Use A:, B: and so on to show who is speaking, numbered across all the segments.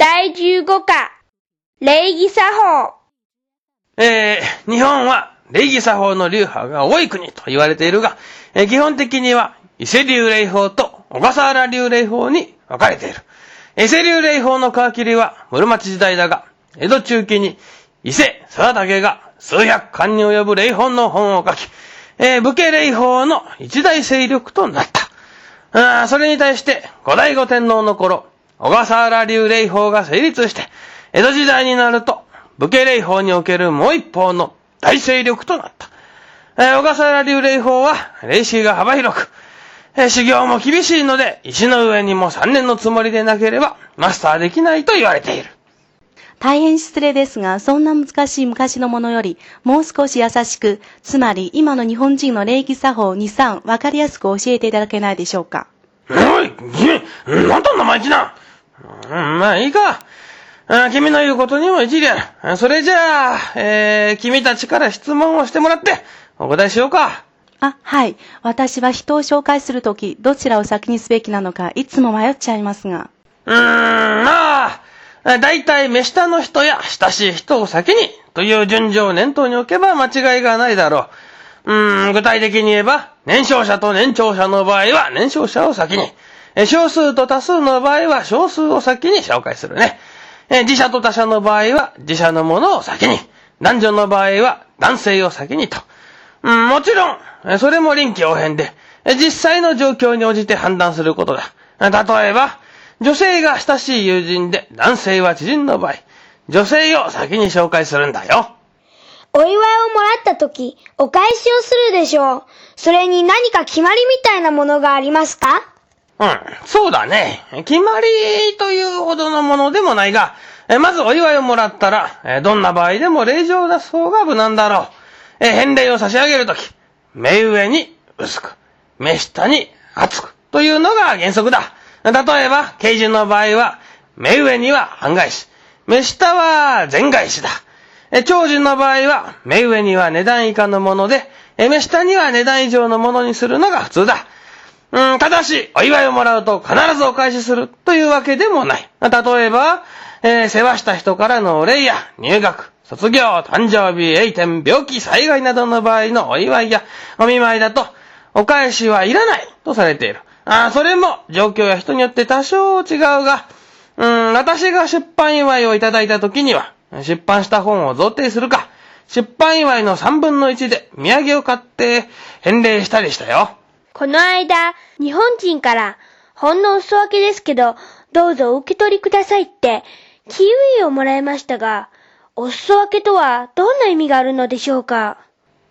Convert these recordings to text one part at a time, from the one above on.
A: 第15課、礼儀作法。
B: えー、日本は礼儀作法の流派が多い国と言われているが、えー基本的には伊勢流礼法と小笠原流礼法に分かれている。伊勢流礼法の皮切りは室町時代だが、江戸中期に伊勢貞武が数百巻に及ぶ礼法の本を書き、えー武家礼法の一大勢力となった。あそれに対して、後醍醐天皇の頃、小笠原流礼法が成立して、江戸時代になると、武家礼法におけるもう一方の大勢力となった。えー小笠原流礼法は、霊視が幅広く、えー修行も厳しいので、石の上にも3年のつもりでなければ、マスターできないと言われている。
C: 大変失礼ですが、そんな難しい昔のものより、もう少し優しく、つまり今の日本人の礼儀作法2、3、わかりやすく教えていただけないでしょうか。
B: おい、君、なんと生意気な。うん、まあいいか。あ君の言うことにも一理あるあ。それじゃあ、えー、君たちから質問をしてもらって、お答えしようか。
C: あ、はい。私は人を紹介するとき、どちらを先にすべきなのか、いつも迷っちゃいますが。
B: うーん、まあ、だいたい目下の人や親しい人を先にという順序を念頭に置けば間違いがないだろう。うーん、具体的に言えば、年少者と年長者の場合は年少者を先に、え少数と多数の場合は少数を先に紹介するね。え自社と他社の場合は自社のものを先に、男女の場合は男性を先にと。うん、もちろん、それも臨機応変で、実際の状況に応じて判断することだ。例えば、女性が親しい友人で男性は知人の場合、女性を先に紹介するんだよ。
A: お祝いをもらったとき、お返しをするでしょう。それに何か決まりみたいなものがありますか？
B: うん、そうだね。決まりというほどのものでもないが、えまずお祝いをもらったら、えどんな場合でも礼状を出す方が無難だろう。え返礼を差し上げるとき、目上に薄く、目下に厚くというのが原則だ。例えば、刑事の場合は、目上には半返し、目下は全返しだ。え長寿の場合は、目上には値段以下のもので、目下には値段以上のものにするのが普通だ。うん、ただし、お祝いをもらうと必ずお返しするというわけでもない。例えば、えー世話した人からのお礼や入学、卒業、誕生日、栄転、病気、災害などの場合のお祝いやお見舞いだと、お返しはいらないとされている。あそれも状況や人によって多少違うが、うん、私が出版祝いをいただいた時には、出版した本を贈呈するか、出版祝いの3分の1で土産を買って返礼したりしたよ。
A: この間、日本人から、ほんのお裾分けですけど、どうぞお受け取りくださいって、キウイをもらいましたが、お裾分けとはどんな意味があるのでしょうか？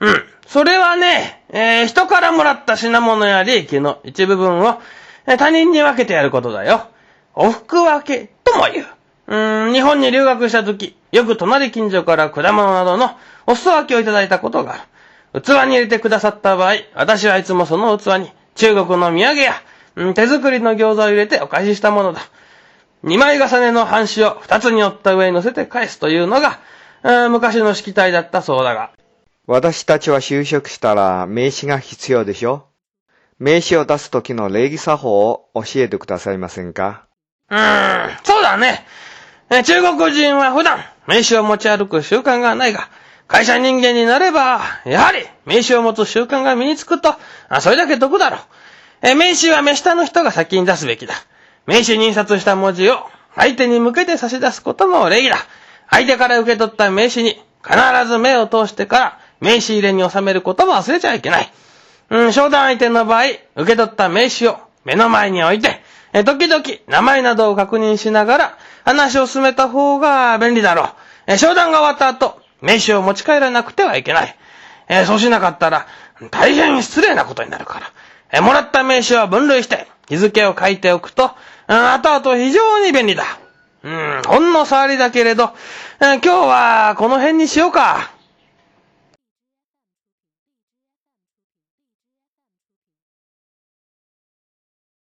B: うん。それはね、えー人からもらった品物や利益の一部分を、他人に分けてやることだよ。お服分けとも言う。うん、日本に留学した時、よく隣近所から果物などのお裾分けをいただいたことがある。器に入れてくださった場合、私はいつもその器に中国の土産や、うん手作りの餃子を入れてお返ししたものだ。二枚重ねの半紙を二つに折った上に乗せて返すというのが、うん昔の式体だったそうだが。
D: 私たちは就職したら名刺が必要でしょ？名刺を出す時の礼儀作法を教えてくださいませんか？
B: うーん、そうだね。え中国人は普段、名刺を持ち歩く習慣がないが、会社人間になれば、やはり、名刺を持つ習慣が身につくと、あそれだけ得だろう。え名刺は目下の人が先に出すべきだ。名刺に印刷した文字を、相手に向けて差し出すことも礼儀だ。相手から受け取った名刺に、必ず目を通してから、名刺入れに収めることも忘れちゃいけない。うん、商談相手の場合、受け取った名刺を目の前に置いて、え時々名前などを確認しながら話を進めた方が便利だろう。え商談が終わった後、名刺を持ち帰らなくてはいけない。えそうしなかったら、大変失礼なことになるから。えもらった名刺は分類して、日付を書いておくと、うん、後々非常に便利だ。うん、ほんの触りだけれど、えー今日はこの辺にしようか。